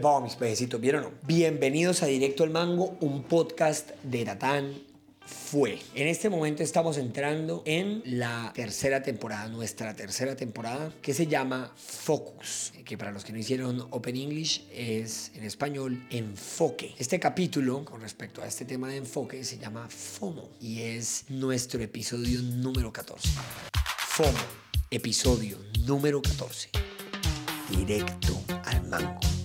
¿Qué mis pejecitos? ¿Vieron o no? Bienvenidos a Directo al Mango, un podcast de Tatán fue. En este momento estamos entrando en la tercera temporada, nuestra tercera temporada, que se llama Focus, que para los que no hicieron Open English es en español enfoque. Este capítulo, con respecto a este tema de enfoque, se llama FOMO y es nuestro episodio número 14. FOMO, episodio número 14. Directo al mango.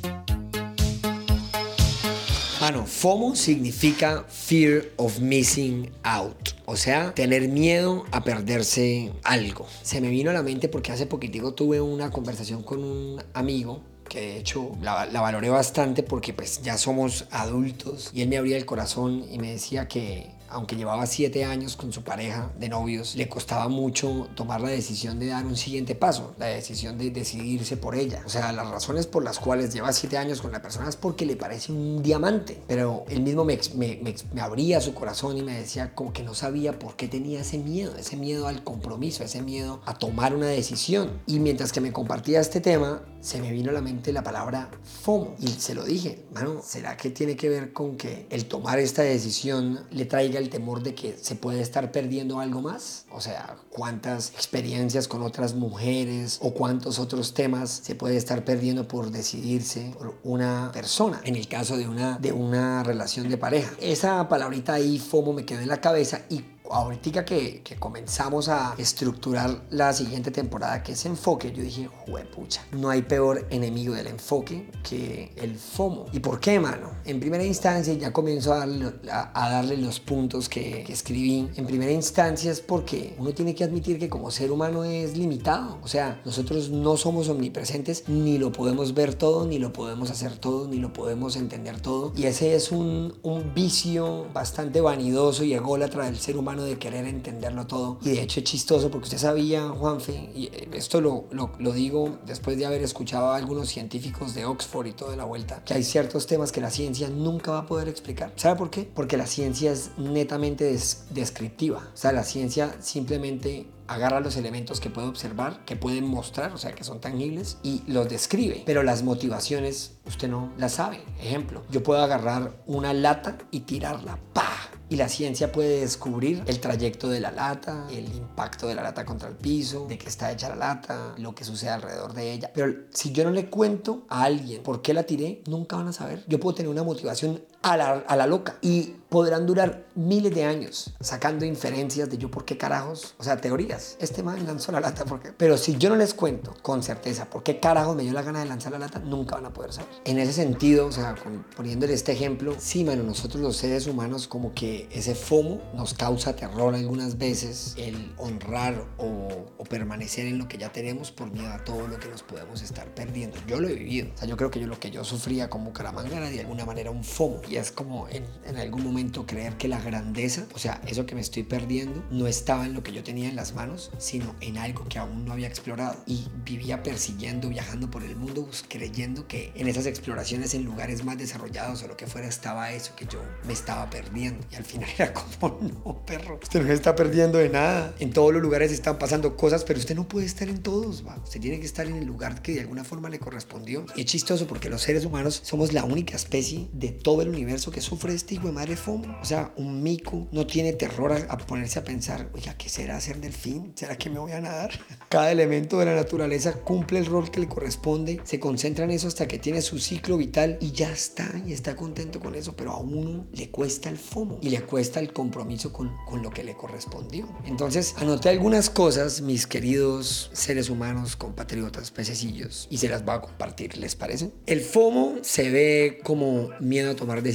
Mano, FOMO significa Fear of Missing Out. O sea, tener miedo a perderse algo. Se me vino a la mente porque hace poquitico tuve una conversación con un amigo que de hecho la, valoré bastante porque pues ya somos adultos y él me abría el corazón y me decía que aunque llevaba siete años con su pareja de novios, le costaba mucho tomar la decisión de dar un siguiente paso, la decisión de decidirse por ella. O sea, las razones por las cuales lleva siete años con la persona es porque le parece un diamante, pero él mismo me, me, me, me abría su corazón y me decía como que no sabía por qué tenía ese miedo, ese miedo al compromiso, ese miedo a tomar una decisión. Y mientras que me compartía este tema, se me vino a la mente la palabra FOMO y se lo dije, mano, ¿será que tiene que ver con que el tomar esta decisión le traiga el temor de que se puede estar perdiendo algo más? O sea, ¿cuántas experiencias con otras mujeres o cuántos otros temas se puede estar perdiendo por decidirse por una persona? En el caso de una, de una relación de pareja. Esa palabrita ahí, FOMO, me quedó en la cabeza y ahorita que, que, comenzamos a estructurar la siguiente temporada, que es enfoque, yo dije, pucha, no hay peor enemigo del enfoque que el FOMO. ¿Y por qué, mano? En primera instancia, ya comienzo a darle, los puntos que, que, escribí. En primera instancia es porque uno tiene que admitir que como ser humano es limitado. O sea, nosotros no somos omnipresentes, ni lo podemos ver todo, ni lo podemos hacer todo, ni lo podemos entender todo. Y ese es un, un vicio bastante vanidoso y ególatra del ser humano de querer entenderlo todo. Y de hecho es chistoso porque usted sabía, Juanfe, y esto lo, lo, lo, digo después de haber escuchado a algunos científicos de Oxford y toda la vuelta, que hay ciertos temas que la ciencia nunca va a poder explicar. ¿Sabe por qué? Porque la ciencia es netamente des descriptiva. O sea, la ciencia simplemente agarra los elementos que puede observar, que pueden mostrar, o sea, que son tangibles, y los describe. Pero las motivaciones usted no las sabe. Ejemplo, yo puedo agarrar una lata y tirarla. ¡Pah! Y la ciencia puede descubrir el trayecto de la lata, el impacto de la lata contra el piso, de qué está hecha la lata, lo que sucede alrededor de ella. Pero si yo no le cuento a alguien por qué la tiré, nunca van a saber. Yo puedo tener una motivación a la, a la loca y podrán durar miles de años sacando inferencias de yo por qué carajos, o sea, teorías. Este man lanzó la lata porque... Pero si yo no les cuento con certeza por qué carajos me dio la gana de lanzar la lata, nunca van a poder saber. En ese sentido, o sea, con, poniéndole este ejemplo, sí, mano, nosotros los seres humanos como que ese FOMO nos causa terror algunas veces, el honrar o, o permanecer en lo que ya tenemos por miedo a todo lo que nos podemos estar perdiendo. Yo lo he vivido. O sea, yo creo que yo lo que yo sufría como Caramanga era de alguna manera un FOMO. Y es como en, en algún momento creer que la grandeza, o sea, eso que me estoy perdiendo, no estaba en lo que yo tenía en las manos, sino en algo que aún no había explorado. Y vivía persiguiendo, viajando por el mundo, creyendo que en esas exploraciones en lugares más desarrollados o lo que fuera estaba eso que yo me estaba perdiendo. Y al final era como, no, perro, usted no se está perdiendo de nada. En todos los lugares están pasando cosas, pero usted no puede estar en todos, va. Usted tiene que estar en el lugar que de alguna forma le correspondió. Y es chistoso porque los seres humanos somos la única especie de todo el universo que sufre este hijo de madre FOMO. O sea, un mico no tiene terror a, a, ponerse a pensar, oiga, ¿qué será ser delfín? ¿Será que me voy a nadar? Cada elemento de la naturaleza cumple el rol que le corresponde, se concentra en eso hasta que tiene su ciclo vital y ya está, y está contento con eso, pero a uno le cuesta el FOMO y le cuesta el compromiso con, con lo que le correspondió. Entonces, anoté algunas cosas, mis queridos seres humanos, compatriotas, pececillos, y se las voy a compartir, ¿les parece? El FOMO se ve como miedo a tomar decisiones.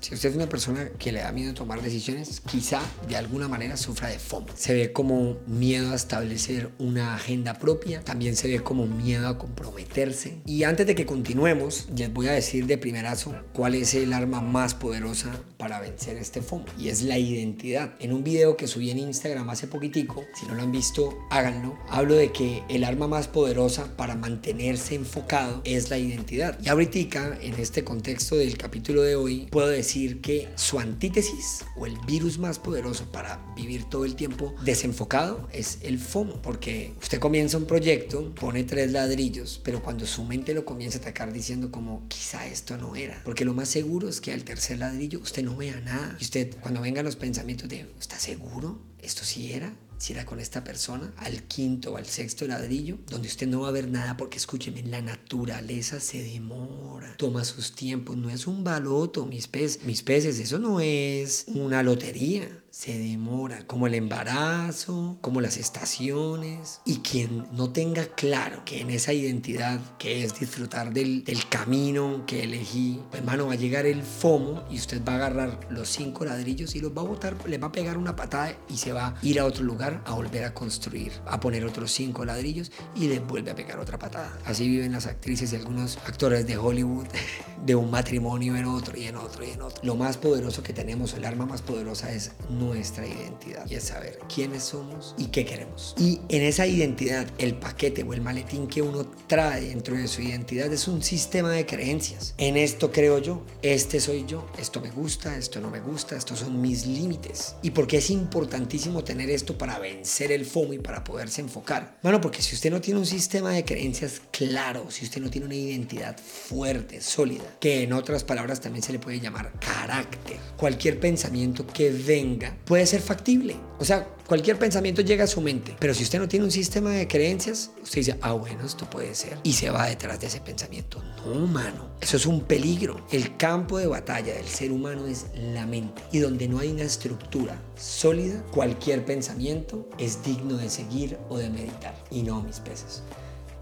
Si usted es una persona que le da miedo tomar decisiones, quizá de alguna manera sufra de FOMO. Se ve como miedo a establecer una agenda propia, también se ve como miedo a comprometerse. Y antes de que continuemos, les voy a decir de primerazo cuál es el arma más poderosa para vencer este FOMO y es la identidad. En un video que subí en Instagram hace poquitico, si no lo han visto, háganlo. Hablo de que el arma más poderosa para mantenerse enfocado es la identidad. Y ahorita, en este contexto del capítulo de hoy, puedo decir que su antítesis o el virus más poderoso para vivir todo el tiempo desenfocado es el FOMO, porque usted comienza un proyecto, pone tres ladrillos, pero cuando su mente lo comienza a atacar diciendo como quizá esto no era, porque lo más seguro es que al tercer ladrillo usted no vea nada y usted cuando vengan los pensamientos de ¿está seguro? ¿Esto sí era? si era con esta persona, al quinto o al sexto ladrillo, donde usted no va a ver nada porque escúcheme, la naturaleza se demora, toma sus tiempos, no es un baloto, mis peces, mis peces, eso no es una lotería se demora, como el embarazo, como las estaciones. Y quien no tenga claro que en esa identidad, que es disfrutar del, del camino que elegí, pues, hermano, va a llegar el FOMO y usted va a agarrar los cinco ladrillos y los va a botar, le va a pegar una patada y se va a ir a otro lugar a volver a construir, a poner otros cinco ladrillos y le vuelve a pegar otra patada. Así viven las actrices y algunos actores de Hollywood, de un matrimonio en otro y en otro y en otro. Lo más poderoso que tenemos, el arma más poderosa es nuestra identidad y es saber quiénes somos y qué queremos. Y en esa identidad, el paquete o el maletín que uno trae dentro de su identidad es un sistema de creencias. En esto creo yo, este soy yo, esto me gusta, esto no me gusta, estos son mis límites. Y porque es importantísimo tener esto para vencer el FOMO y para poderse enfocar. Bueno, porque si usted no tiene un sistema de creencias claro, si usted no tiene una identidad fuerte, sólida, que en otras palabras también se le puede llamar carácter, cualquier pensamiento que venga puede ser factible. O sea, cualquier pensamiento llega a su mente, pero si usted no tiene un sistema de creencias, usted dice, ah, bueno, esto puede ser. Y se va detrás de ese pensamiento. No, mano. Eso es un peligro. El campo de batalla del ser humano es la mente. Y donde no hay una estructura sólida, cualquier pensamiento es digno de seguir o de meditar. Y no mis peces.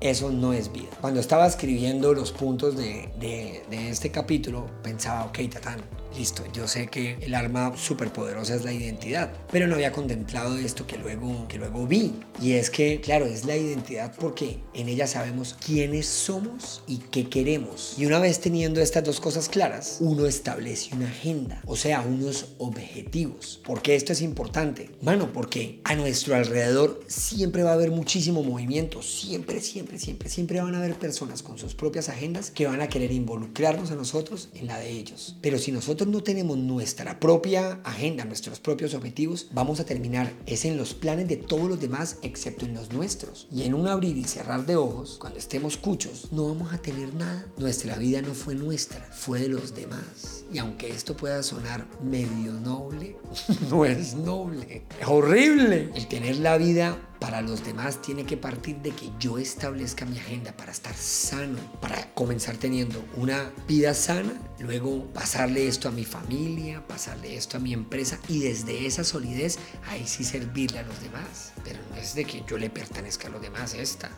Eso no es vida. Cuando estaba escribiendo los puntos de, de, de este capítulo, pensaba, ok, Tatán, listo, yo sé que el arma superpoderosa es la identidad, pero no había contemplado esto que luego, que luego vi. Y es que, claro, es la identidad porque en ella sabemos quiénes somos y qué queremos. Y una vez teniendo estas dos cosas claras, uno establece una agenda, o sea, unos objetivos. ¿Por qué esto es importante? Bueno, porque a nuestro alrededor siempre va a haber muchísimo movimiento, siempre, siempre, siempre, siempre van a haber personas con sus propias agendas que van a querer involucrarnos a nosotros en la de ellos. Pero si nosotros no tenemos nuestra propia agenda, nuestros propios objetivos, vamos a terminar es en los planes de todos los demás excepto en los nuestros. Y en un abrir y cerrar de ojos, cuando estemos cuchos, no vamos a tener nada. Nuestra vida no fue nuestra, fue de los demás. Y aunque esto pueda sonar medio noble, no es noble. Es horrible. El tener la vida para los demás tiene que partir de que yo establezca mi agenda para estar sano, para comenzar teniendo una vida sana, luego pasarle esto a mi familia, pasarle esto a mi empresa y desde esa solidez ahí sí servirle a los demás. Pero no es de que yo le pertenezca a los demás esta.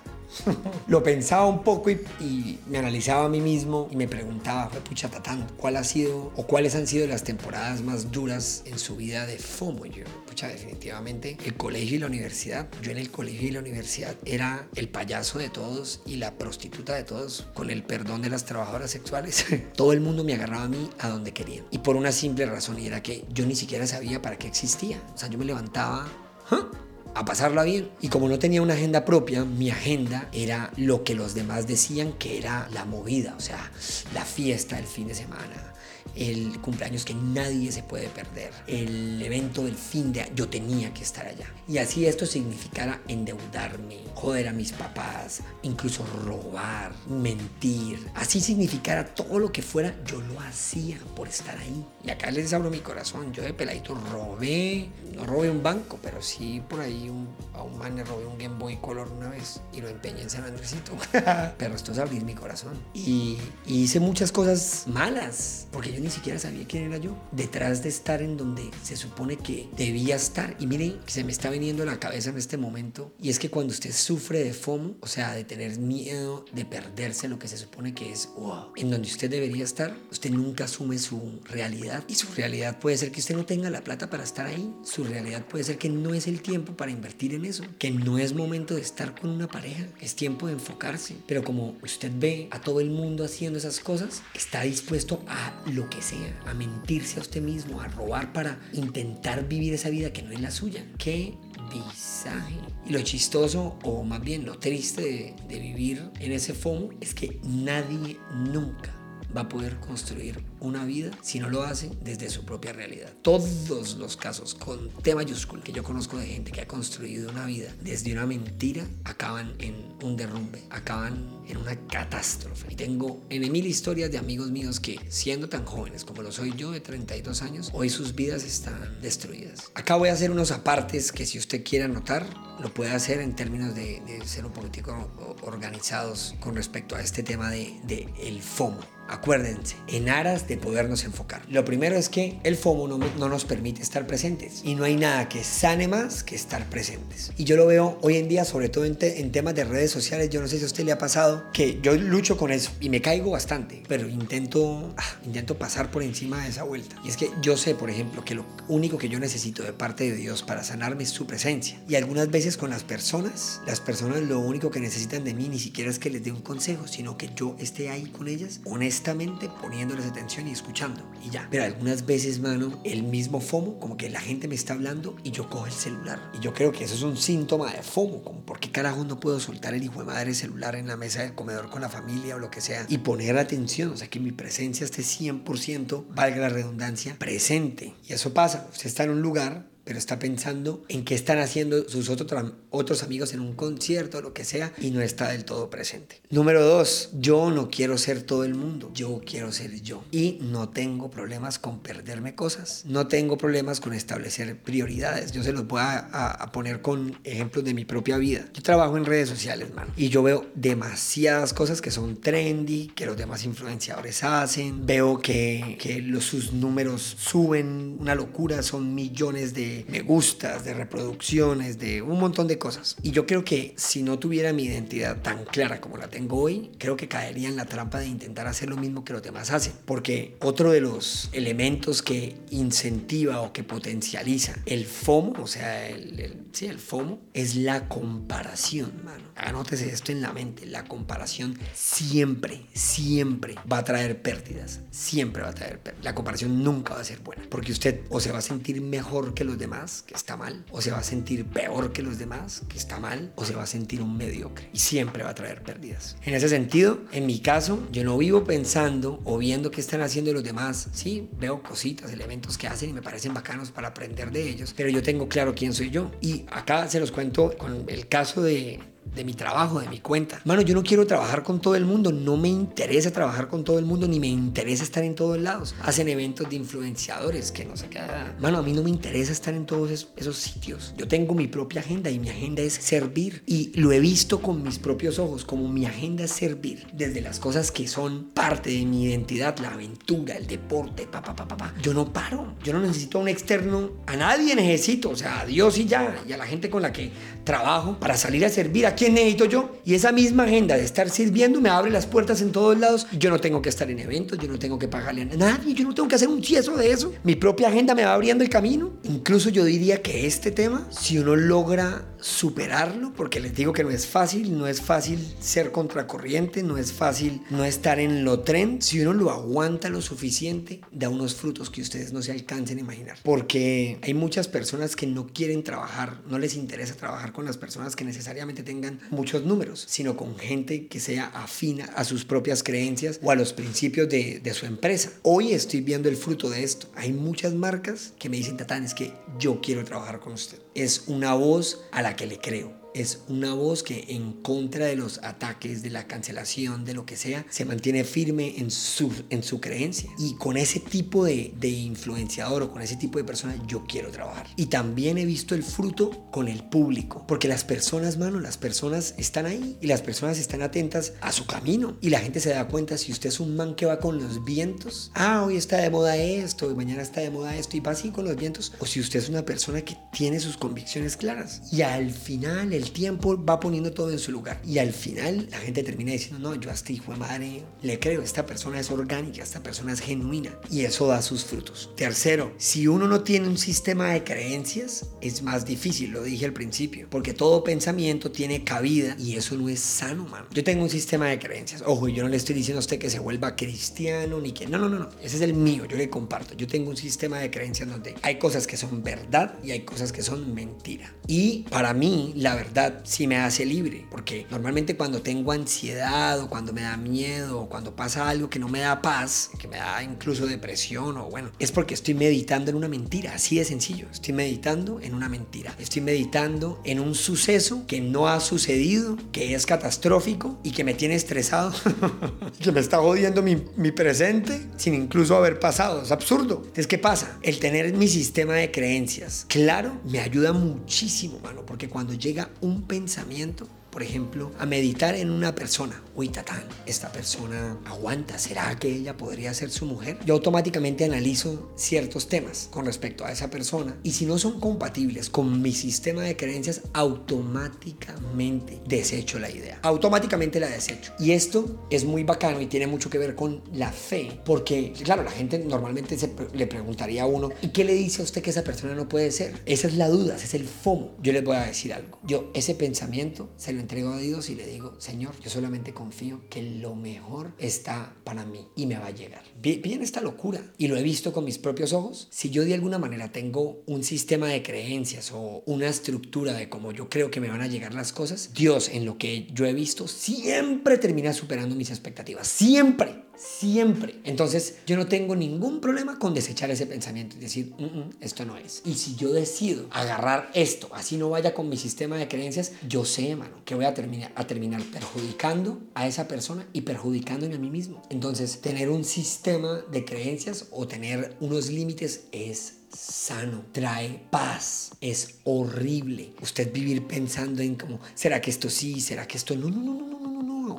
Lo pensaba un poco y, me analizaba a mí mismo y me preguntaba, pucha tatán, ¿cuál ha sido o cuáles han sido las temporadas más duras en su vida de FOMO? Yo, pucha, definitivamente el colegio y la universidad. Yo en el colegio y la universidad era el payaso de todos y la prostituta de todos, con el perdón de las trabajadoras sexuales. Todo el mundo me agarraba a mí a donde querían. Y por una simple razón, y era que yo ni siquiera sabía para qué existía. O sea, yo me levantaba... ¿ah? A pasarla bien. Y como no tenía una agenda propia, mi agenda era lo que los demás decían que era la movida, o sea, la fiesta del fin de semana, el cumpleaños que nadie se puede perder, el evento del fin de yo tenía que estar allá. Y así esto significara endeudarme, joder a mis papás, incluso robar, mentir. Así significara todo lo que fuera, yo lo hacía por estar ahí. Y acá les abro mi corazón, yo de peladito robé, no robé un banco, pero sí por ahí a un man le robé un Game Boy Color una vez y lo empeñé en San Andresito. pero esto es abrir mi corazón. Y, y hice muchas cosas malas, porque yo ni siquiera sabía quién era yo. Detrás de estar en donde se supone que debía estar. Y miren, se me está viniendo a la cabeza en este momento. Y es que cuando usted sufre de FOMO, o sea, de tener miedo de perderse lo que se supone que es wow, en donde usted debería estar, usted nunca asume su realidad. Y su realidad puede ser que usted no tenga la plata para estar ahí. Su realidad puede ser que no es el tiempo para invertir en eso, que no es momento de estar con una pareja, es tiempo de enfocarse. Pero como usted ve a todo el mundo haciendo esas cosas, está dispuesto a lo que sea, a mentirse a usted mismo, a robar para intentar vivir esa vida que no es la suya. Qué visaje. Y lo chistoso, o más bien lo triste de, de vivir en ese FOMO, es que nadie nunca va a poder construir una vida si no lo hace desde su propia realidad. Todos los casos con T mayúsculo que yo conozco de gente que ha construido una vida desde una mentira acaban en un derrumbe, acaban en una catástrofe. Y tengo en mil historias de amigos míos que siendo tan jóvenes como lo soy yo de 32 años, hoy sus vidas están destruidas. Acá voy a hacer unos apartes que si usted quiere anotar, lo puede hacer en términos de, ser un poquitico organizados con respecto a este tema de, de el FOMO. Acuérdense, en aras de podernos enfocar. Lo primero es que el FOMO no, no, nos permite estar presentes y no hay nada que sane más que estar presentes. Y yo lo veo hoy en día, sobre todo en, en temas de redes sociales, yo no sé si a usted le ha pasado que yo lucho con eso y me caigo bastante, pero intento, ah, intento pasar por encima de esa vuelta. Y es que yo sé, por ejemplo, que lo único que yo necesito de parte de Dios para sanarme es su presencia. Y algunas veces con las personas, las personas lo único que necesitan de mí ni siquiera es que les dé un consejo, sino que yo esté ahí con ellas, honestamente, poniéndoles atención y escuchando. Y ya. Pero algunas veces, mano, el mismo FOMO, como que la gente me está hablando y yo cojo el celular. Y yo creo que eso es un síntoma de FOMO, como por qué carajo no puedo soltar el hijo de madre celular en la mesa del comedor con la familia o lo que sea y poner atención, o sea, que mi presencia esté 100%, valga la redundancia, presente. Y eso pasa, usted está en un lugar pero está pensando en qué están haciendo sus otros, otros amigos en un concierto lo que sea y no está del todo presente. Número dos, yo no quiero ser todo el mundo, yo quiero ser yo y no tengo problemas con perderme cosas, no tengo problemas con establecer prioridades. Yo se los voy a, poner con ejemplos de mi propia vida. Yo trabajo en redes sociales, man, y yo veo demasiadas cosas que son trendy, que los demás influenciadores hacen, veo que, que los, sus números suben una locura, son millones de me gustas, de reproducciones, de un montón de cosas. Y yo creo que si no tuviera mi identidad tan clara como la tengo hoy, creo que caería en la trampa de intentar hacer lo mismo que los demás hacen. Porque otro de los elementos que incentiva o que potencializa el FOMO, o sea, el, sí, el FOMO, es la comparación, mano. Anótese esto en la mente. La comparación siempre, siempre va a traer pérdidas. Siempre va a traer pérdidas. La comparación nunca va a ser buena. Porque usted o se va a sentir mejor que los demás, que está mal, o se va a sentir peor que los demás, que está mal, o se va a sentir un mediocre. Y siempre va a traer pérdidas. En ese sentido, en mi caso, yo no vivo pensando o viendo qué están haciendo los demás. Sí, veo cositas, elementos que hacen y me parecen bacanos para aprender de ellos, pero yo tengo claro quién soy yo. Y acá se los cuento con el caso de de mi trabajo, de mi cuenta. Mano, yo no quiero trabajar con todo el mundo, no me interesa trabajar con todo el mundo, ni me interesa estar en todos lados. Hacen eventos de influenciadores que no sé qué. Mano, a mí no me interesa estar en todos esos, sitios. Yo tengo mi propia agenda y mi agenda es servir. Y lo he visto con mis propios ojos, como mi agenda es servir. Desde las cosas que son parte de mi identidad, la aventura, el deporte, papá, papá, papá. Yo no paro, yo no necesito a un externo, a nadie necesito, o sea, a Dios y ya, y a la gente con la que trabajo para salir a servir aquí quién necesito yo? Y esa misma agenda de estar sirviendo me abre las puertas en todos lados. Yo no tengo que estar en eventos, yo no tengo que pagarle a nadie, yo no tengo que hacer un cieso de eso. Mi propia agenda me va abriendo el camino. Incluso yo diría que este tema, si uno logra superarlo, porque les digo que no es fácil, no es fácil ser contracorriente, no es fácil no estar en lo tren, si uno lo aguanta lo suficiente, da unos frutos que ustedes no se alcancen a imaginar. Porque hay muchas personas que no quieren trabajar, no les interesa trabajar con las personas que necesariamente tengan muchos números, sino con gente que sea afina a sus propias creencias o a los principios de, de su empresa. Hoy estoy viendo el fruto de esto. Hay muchas marcas que me dicen, Tatán, es que yo quiero trabajar con usted. Es una voz a la que le creo es una voz que en contra de los ataques, de la cancelación, de lo que sea, se mantiene firme en su, en su creencia. Y con ese tipo de, de influenciador o con ese tipo de persona yo quiero trabajar. Y también he visto el fruto con el público, porque las personas, mano, las personas están ahí y las personas están atentas a su camino. Y la gente se da cuenta si usted es un man que va con los vientos, ah, hoy está de moda esto, y mañana está de moda esto, y va así con los vientos, o si usted es una persona que tiene sus convicciones claras. Y al final el el tiempo va poniendo todo en su lugar. Y al final la gente termina diciendo, no, yo a este hijo de madre le creo, esta persona es orgánica, esta persona es genuina. Y eso da sus frutos. Tercero, si uno no tiene un sistema de creencias, es más difícil, lo dije al principio, porque todo pensamiento tiene cabida y eso no es sano, mano. Yo tengo un sistema de creencias. Ojo, yo no le estoy diciendo a usted que se vuelva cristiano ni que... No, no, no, no. Ese es el mío, yo le comparto. Yo tengo un sistema de creencias donde hay cosas que son verdad y hay cosas que son mentira. Y para mí, la verdad sí me hace libre, porque normalmente cuando tengo ansiedad o cuando me da miedo o cuando pasa algo que no me da paz, que me da incluso depresión o bueno, es porque estoy meditando en una mentira, así de sencillo. Estoy meditando en una mentira. Estoy meditando en un suceso que no ha sucedido, que es catastrófico y que me tiene estresado, que me está jodiendo mi, mi presente sin incluso haber pasado. Es absurdo. Entonces, ¿qué pasa? El tener mi sistema de creencias claro me ayuda muchísimo, mano, porque cuando llega un pensamiento, por ejemplo, a meditar en una persona. Uy, tatán, esta persona aguanta. ¿Será que ella podría ser su mujer? Yo automáticamente analizo ciertos temas con respecto a esa persona y si no son compatibles con mi sistema de creencias, automáticamente desecho la idea. Automáticamente la desecho. Y esto es muy bacano y tiene mucho que ver con la fe, porque, claro, la gente normalmente se, le preguntaría a uno, ¿y qué le dice a usted que esa persona no puede ser? Esa es la duda, ese es el FOMO. Yo les voy a decir algo. Yo ese pensamiento se lo entrego a Dios y le digo, Señor, yo solamente confío que lo mejor está para mí y me va a llegar. Bien esta locura y lo he visto con mis propios ojos. Si yo de alguna manera tengo un sistema de creencias o una estructura de cómo yo creo que me van a llegar las cosas, Dios en lo que yo he visto siempre termina superando mis expectativas. Siempre. Siempre. Entonces, yo no tengo ningún problema con desechar ese pensamiento y decir, mm, mm, esto no es. Y si yo decido agarrar esto, así no vaya con mi sistema de creencias, yo sé, hermano, que voy a terminar, a terminar perjudicando a esa persona y perjudicándome a mí mismo. Entonces, tener un sistema de creencias o tener unos límites es sano, trae paz, es horrible. Usted vivir pensando en como, ¿será que esto sí? ¿Será que esto no? No, no, no, no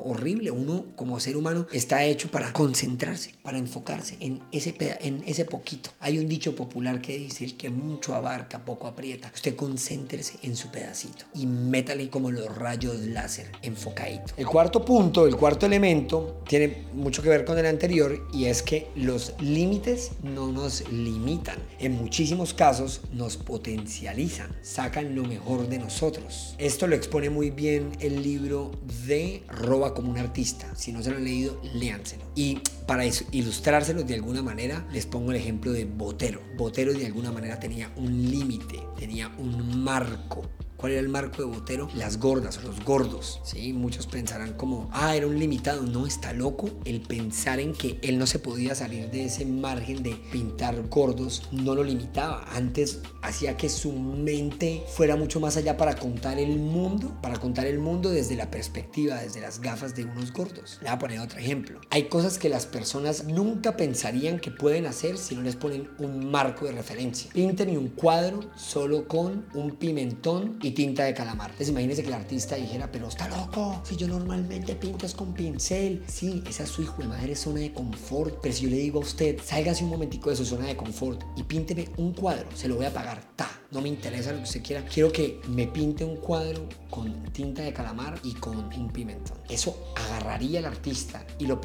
horrible. Uno como ser humano está hecho para concentrarse, para enfocarse en ese, en ese poquito. Hay un dicho popular que dice, el que mucho abarca, poco aprieta. Usted concéntrese en su pedacito y métale como los rayos láser, enfocadito. El cuarto punto, el cuarto elemento, tiene mucho que ver con el anterior y es que los límites no nos limitan. En muchísimos casos nos potencializan, sacan lo mejor de nosotros. Esto lo expone muy bien el libro de Roba como un artista. Si no se lo han leído, léanselo. Y para ilustrárselo de alguna manera, les pongo el ejemplo de Botero. Botero de alguna manera tenía un límite, tenía un marco ¿Cuál era el marco de Botero? Las gordas los gordos. ¿sí? Muchos pensarán como, ah, era un limitado. No, está loco el pensar en que él no se podía salir de ese margen de pintar gordos. No lo limitaba. Antes hacía que su mente fuera mucho más allá para contar el mundo, para contar el mundo desde la perspectiva, desde las gafas de unos gordos. Le voy a poner otro ejemplo. Hay cosas que las personas nunca pensarían que pueden hacer si no les ponen un marco de referencia. Pinten un cuadro solo con un pimentón y tinta de calamar. Entonces imagínese que el artista dijera, pero está loco, si yo normalmente pinto es con pincel. Sí, esa es su hijo de madre zona de confort. Pero si yo le digo a usted, sálgase un momentico de su zona de confort y pínteme un cuadro, se lo voy a pagar. Ta, no me interesa lo que usted quiera. Quiero que me pinte un cuadro con tinta de calamar y con un pimentón. Eso agarraría al artista y lo,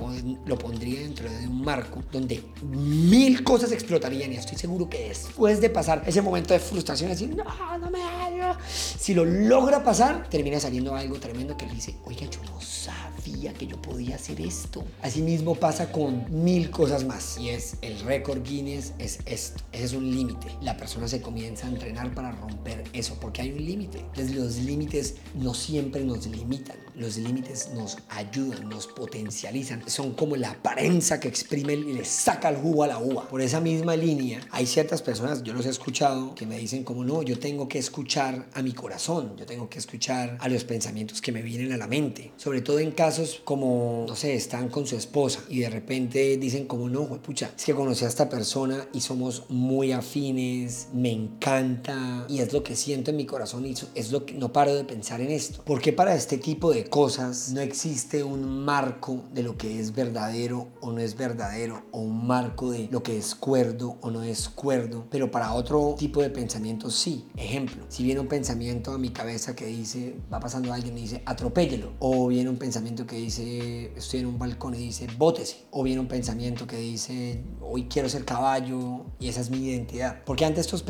lo pondría dentro de un marco donde mil cosas explotarían y estoy seguro que después de pasar ese momento de frustración, decir, no, no me hallo, si lo logra pasar, termina saliendo algo tremendo que le dice, oiga, yo no sabía que yo podía hacer esto. Asimismo pasa con mil cosas más y es el récord Guinness, es esto, ese es un límite. La persona se comienza a entrenar para romper eso porque hay un límite. Entonces los límites no siempre nos limitan, los límites nos ayudan, nos potencializan. Son como la prensa que exprime y le saca el jugo a la uva. Por esa misma línea, hay ciertas personas, yo los he escuchado, que me dicen como no, yo tengo que escuchar a mi corazón, yo tengo que escuchar a los pensamientos que me vienen a la mente. Sobre todo en casos como, no sé, están con su esposa y de repente dicen como no, pucha, es que conocí a esta persona y somos muy afines, me encanta y es lo que siento en mi corazón y es lo que no paro de pensar en esto. Porque para este tipo de cosas no existe un marco de lo que es verdadero o no es verdadero o un marco de lo que es cuerdo o no es cuerdo, pero para otro tipo de pensamientos sí. Ejemplo, si viene un pensamiento a mi cabeza que dice, va pasando alguien y dice, atropéllelo, o viene un pensamiento que dice, estoy en un balcón y dice, bótese, o viene un pensamiento que dice, hoy quiero ser caballo y esa es mi identidad. Porque ante estos,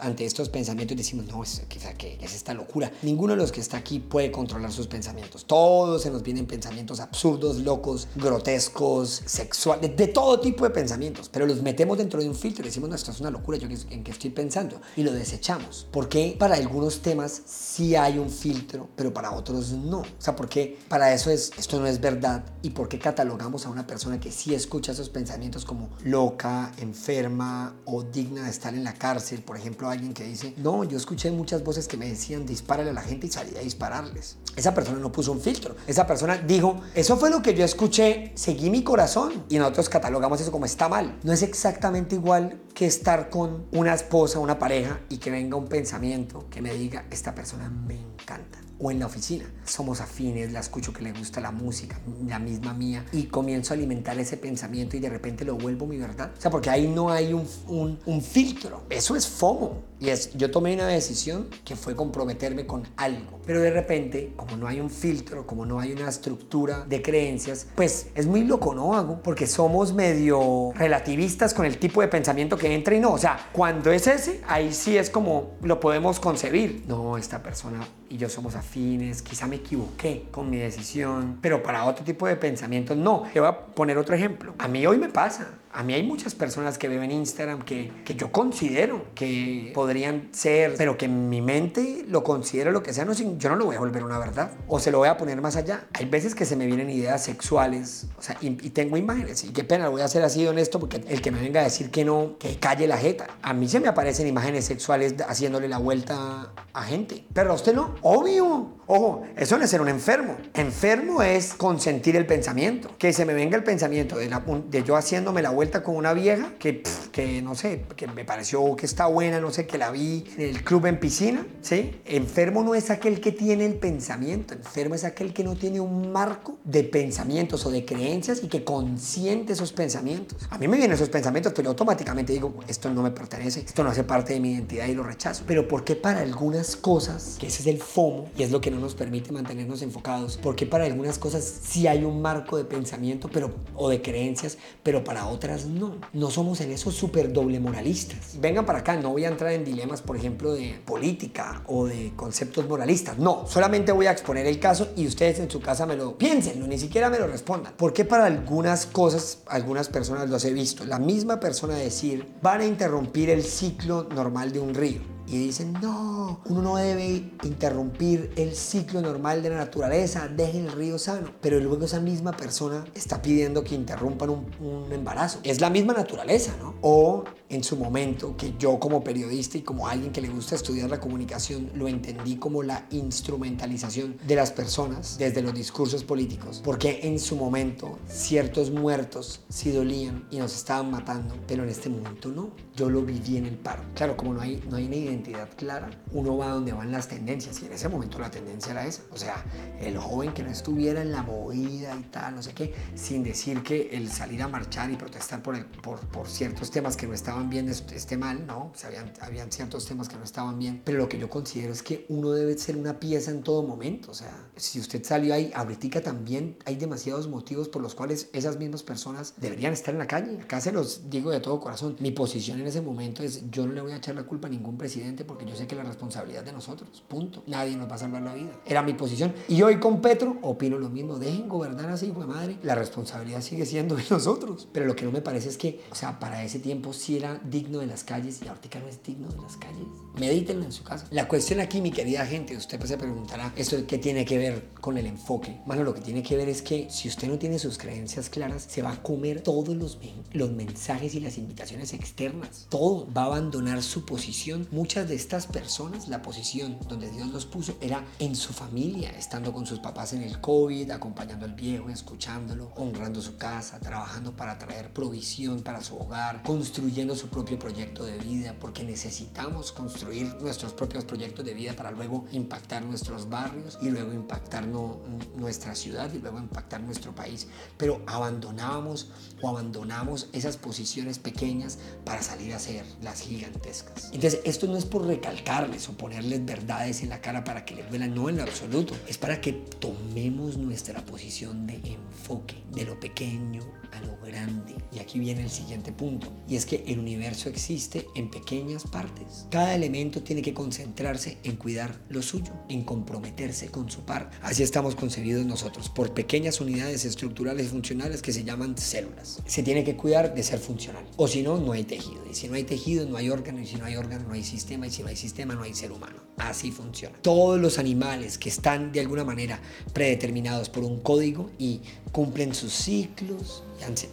ante estos pensamientos decimos, no, es, que es esta locura. Ninguno de los que está aquí puede controlar sus pensamientos. Todos se nos vienen pensamientos absurdos, locos, grotescos, sexuales, de, todo tipo de pensamientos, pero los metemos dentro de un filtro y decimos, no, esto es una locura, yo en qué estoy pensando, y lo desechamos. Porque para algunos temas sí hay un filtro, pero para otros no? O sea, porque para eso es, esto no es verdad, y por qué catalogamos a una persona que sí escucha esos pensamientos como loca, enferma o digna de estar en la cárcel. Por ejemplo, alguien que dice, no, yo escuché muchas voces que me decían, dispárale a la gente y salí a dispararles. Esa persona no puso un filtro. Esa persona dijo, eso fue lo que yo escuché, seguí mi corazón. Y nosotros catalogamos eso como está mal. No es exactamente igual que estar con una esposa, una pareja y que venga un pensamiento que me diga, esta persona me encanta o en la oficina. Somos afines, la escucho que le gusta la música, la misma mía, y comienzo a alimentar ese pensamiento y de repente lo vuelvo mi verdad. O sea, porque ahí no hay un, filtro. Eso es FOMO. Y es, yo tomé una decisión que fue comprometerme con algo. Pero de repente, como no hay un filtro, como no hay una estructura de creencias, pues es muy loco, ¿no? Hago porque somos medio relativistas con el tipo de pensamiento que entra y no. O sea, cuando es ese, ahí sí es como lo podemos concebir. No, esta persona y yo somos afines, quizá me equivoqué con mi decisión, pero para otro tipo de pensamientos no. Te voy a poner otro ejemplo. A mí hoy me pasa. A mí hay muchas personas que ven Instagram que, que yo considero que podrían ser, pero que en mi mente lo considero lo que sea, no, yo no lo voy a volver una verdad. O se lo voy a poner más allá. Hay veces que se me vienen ideas sexuales, o sea, y, tengo imágenes. Y qué pena, lo voy a hacer así honesto porque el que me venga a decir que no, que calle la jeta. A mí se me aparecen imágenes sexuales haciéndole la vuelta a gente. Pero a usted no, obvio. Ojo, eso no es ser un enfermo. Enfermo es consentir el pensamiento. Que se me venga el pensamiento de, de yo haciéndome la vuelta con una vieja que, que, no sé, que me pareció que está buena, no sé, que la vi en el club en piscina, ¿sí? Enfermo no es aquel que tiene el pensamiento. Enfermo es aquel que no tiene un marco de pensamientos o de creencias y que consiente esos pensamientos. A mí me vienen esos pensamientos, pero automáticamente digo, esto no me pertenece, esto no hace parte de mi identidad y lo rechazo. Pero ¿por qué para algunas cosas, que ese es el FOMO y es lo que no nos permite mantenernos enfocados, porque para algunas cosas sí hay un marco de pensamiento pero, o de creencias, pero para otras no. No somos en eso súper doble moralistas. Vengan para acá, no voy a entrar en dilemas, por ejemplo, de política o de conceptos moralistas. No, solamente voy a exponer el caso y ustedes en su casa me lo piensen, ni siquiera me lo respondan. Porque para algunas cosas, algunas personas los he visto, la misma persona decir, van a interrumpir el ciclo normal de un río y dicen, no, uno no debe interrumpir el ciclo normal de la naturaleza, dejen el río sano. Pero luego esa misma persona está pidiendo que interrumpan un, un, embarazo. Es la misma naturaleza, ¿no? O en su momento, que yo como periodista y como alguien que le gusta estudiar la comunicación, lo entendí como la instrumentalización de las personas desde los discursos políticos. Porque en su momento ciertos muertos sí dolían y nos estaban matando, pero en este momento no. Yo lo viví en el paro. Claro, como no hay, no hay ni identidad clara, uno va donde van las tendencias y en ese momento la tendencia era esa. O sea, el joven que no estuviera en la movida y tal, no sé qué, sin decir que el salir a marchar y protestar por, el, por, por ciertos temas que no estaban bien esté mal, ¿no? O sea, habían, habían ciertos temas que no estaban bien, pero lo que yo considero es que uno debe ser una pieza en todo momento. O sea, si usted salió ahí, ahorita también hay demasiados motivos por los cuales esas mismas personas deberían estar en la calle. Acá se los digo de todo corazón. Mi posición en ese momento es yo no le voy a echar la culpa a ningún presidente porque yo sé que la responsabilidad de nosotros, punto. Nadie nos va a salvar la vida. Era mi posición. Y hoy con Petro opino lo mismo. Dejen gobernar así, hijo de madre. La responsabilidad sigue siendo de nosotros. Pero lo que no me parece es que, o sea, para ese tiempo sí era digno de las calles y ahorita no es digno de las calles. Medítenlo en su casa. La cuestión aquí, mi querida gente, usted se preguntará, ¿esto qué tiene que ver con el enfoque? Bueno, lo que tiene que ver es que si usted no tiene sus creencias claras, se va a comer todos los, los mensajes y las invitaciones externas. Todo va a abandonar su posición. Muchas muchas de estas personas, la posición donde Dios los puso era en su familia, estando con sus papás en el COVID, acompañando al viejo, escuchándolo, honrando su casa, trabajando para traer provisión para su hogar, construyendo su propio proyecto de vida, porque necesitamos construir nuestros propios proyectos de vida para luego impactar nuestros barrios y luego impactar nuestra ciudad y luego impactar nuestro país. Pero abandonábamos o abandonamos esas posiciones pequeñas para salir a ser las gigantescas. Entonces, esto no es por recalcarles o ponerles verdades en la cara para que les duela, no en absoluto. Es para que tomemos nuestra posición de enfoque, de lo pequeño a lo grande. Y aquí viene el siguiente punto, y es que el universo existe en pequeñas partes. Cada elemento tiene que concentrarse en cuidar lo suyo, en comprometerse con su parte. Así estamos concebidos nosotros, por pequeñas unidades estructurales funcionales que se llaman células. Se tiene que cuidar de ser funcional, o si no, no hay tejido. Y si no hay tejido, no hay órgano, y si no hay órgano, no hay sistema, y si no hay sistema, no hay ser humano. Así funciona. Todos los animales que están de alguna manera predeterminados por un código y cumplen sus ciclos,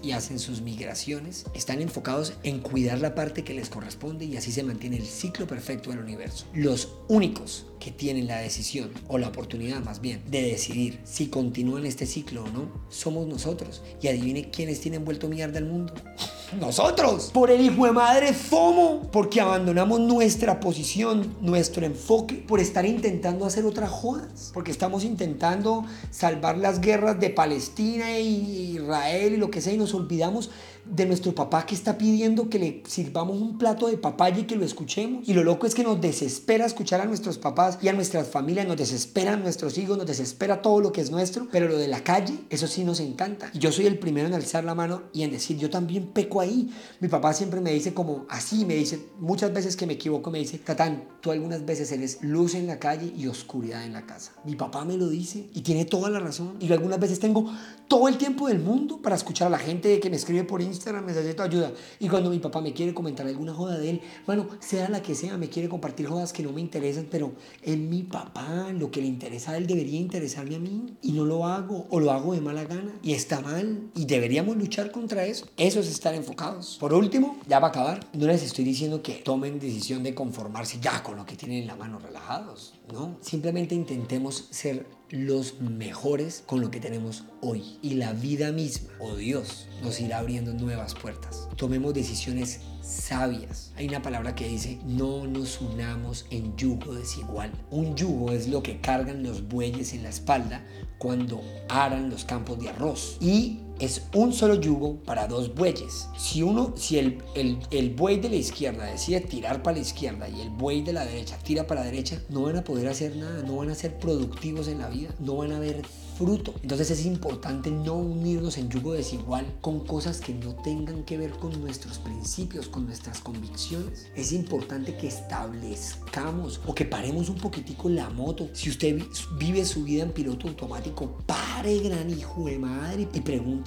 y hacen sus migraciones, están enfocados en cuidar la parte que les corresponde y así se mantiene el ciclo perfecto del universo. Los únicos que tienen la decisión, o la oportunidad más bien, de decidir si continúan este ciclo o no, somos nosotros. Y adivine quiénes tienen vuelto mierda al mundo. Nosotros, por el hijo de madre FOMO, porque abandonamos nuestra posición, nuestro enfoque, por estar intentando hacer otras jodas, porque estamos intentando salvar las guerras de Palestina y Israel y lo que sea, y nos olvidamos de nuestro papá que está pidiendo que le sirvamos un plato de papaya y que lo escuchemos. Y lo loco es que nos desespera escuchar a nuestros papás y a nuestras familias, nos desesperan nuestros hijos, nos desespera todo lo que es nuestro, pero lo de la calle, eso sí nos encanta. Y yo soy el primero en alzar la mano y en decir, yo también peco ahí. Mi papá siempre me dice como así, me dice, muchas veces que me equivoco, me dice, Catán, tú algunas veces eres luz en la calle y oscuridad en la casa. Mi papá me lo dice y tiene toda la razón. Y yo algunas veces tengo todo el tiempo del mundo para escuchar a la gente que me escribe por Instagram, necesito ayuda. Y cuando mi papá me quiere comentar alguna joda de él, bueno, sea la que sea, me quiere compartir jodas que no me interesan, pero es mi papá, lo que le interesa a él debería interesarme a mí. Y no lo hago, o lo hago de mala gana. Y está mal. Y deberíamos luchar contra eso. Eso es estar enfocados. Por último, ya va a acabar. No les estoy diciendo que tomen decisión de conformarse ya con lo que tienen en la mano relajados. No, simplemente intentemos ser los mejores con lo que tenemos hoy. Y la vida misma, o oh Dios, nos irá abriendo nuevas puertas. Tomemos decisiones sabias. Hay una palabra que dice, no nos unamos en yugo desigual. Un yugo es lo que cargan los bueyes en la espalda cuando aran los campos de arroz. Y es un solo yugo para dos bueyes. Si uno, si el, el, el, buey de la izquierda decide tirar para la izquierda y el buey de la derecha tira para la derecha, no van a poder hacer nada, no van a ser productivos en la vida, no van a ver fruto. Entonces es importante no unirnos en yugo desigual con cosas que no tengan que ver con nuestros principios, con nuestras convicciones. Es importante que establezcamos o que paremos un poquitico la moto. Si usted vive su vida en piloto automático, pare gran hijo de madre y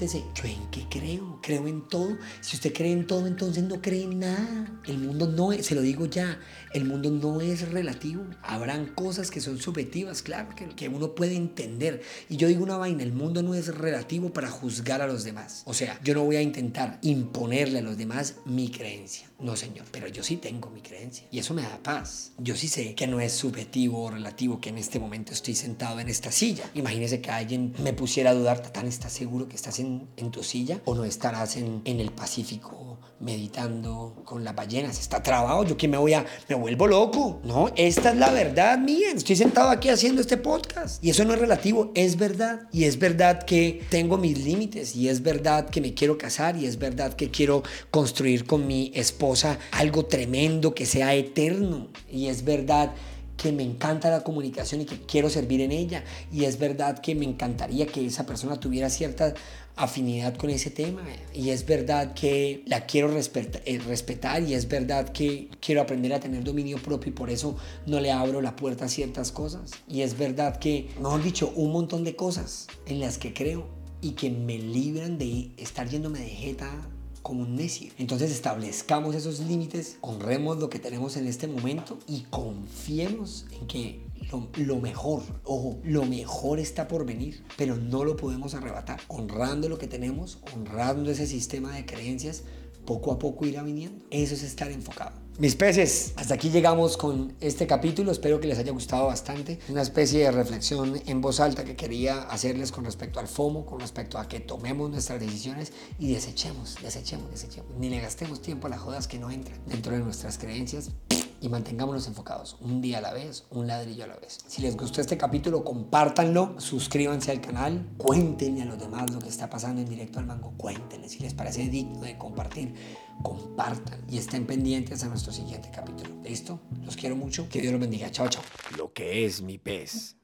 ¿yo en qué creo? ¿Creo en todo? Si usted cree en todo, entonces no cree en nada. El mundo no se lo digo ya, el mundo no es relativo. Habrán cosas que son subjetivas, claro, que, que uno puede entender. Y yo digo una vaina, el mundo no es relativo para juzgar a los demás. O sea, yo no voy a intentar imponerle a los demás mi creencia. No, señor, pero yo sí tengo mi creencia. Y eso me da paz. Yo sí sé que no es subjetivo o relativo que en este momento estoy sentado en esta silla. Imagínese que alguien me pusiera a dudar, Tatán, ¿estás seguro que estás en, tu silla? ¿O no estarás en el Pacífico meditando con las ballenas. Está trabado, yo que me voy a, me vuelvo loco. No, esta es la verdad mía. Estoy sentado aquí haciendo este podcast. Y eso no es relativo, es verdad. Y es verdad que tengo mis límites. Y es verdad que me quiero casar. Y es verdad que quiero construir con mi esposa algo tremendo que sea eterno. Y es verdad que me encanta la comunicación y que quiero servir en ella. Y es verdad que me encantaría que esa persona tuviera cierta afinidad con ese tema. Y es verdad que la quiero eh, respetar y es verdad que quiero aprender a tener dominio propio y por eso no le abro la puerta a ciertas cosas. Y es verdad que, mejor dicho, un montón de cosas en las que creo y que me libran de estar yéndome de jeta como un necio. Entonces establezcamos esos límites, honremos lo que tenemos en este momento y confiemos en que lo, lo, mejor, ojo, lo mejor está por venir, pero no lo podemos arrebatar. Honrando lo que tenemos, honrando ese sistema de creencias, poco a poco irá viniendo. Eso es estar enfocado. Mis peces, hasta aquí llegamos con este capítulo. Espero que les haya gustado bastante. Una especie de reflexión en voz alta que quería hacerles con respecto al FOMO, con respecto a que tomemos nuestras decisiones y desechemos, desechemos, desechemos. Ni le gastemos tiempo a las jodas que no entran dentro de nuestras creencias y mantengámonos enfocados un día a la vez, un ladrillo a la vez. Si les gustó este capítulo, compártanlo, suscríbanse al canal, cuéntenle a los demás lo que está pasando en directo al mango, cuéntenle si les parece digno de compartir, compartan y estén pendientes a nuestro siguiente capítulo. ¿Listo? Los quiero mucho, que Dios los bendiga. Chao, chao. Lo que es mi pez.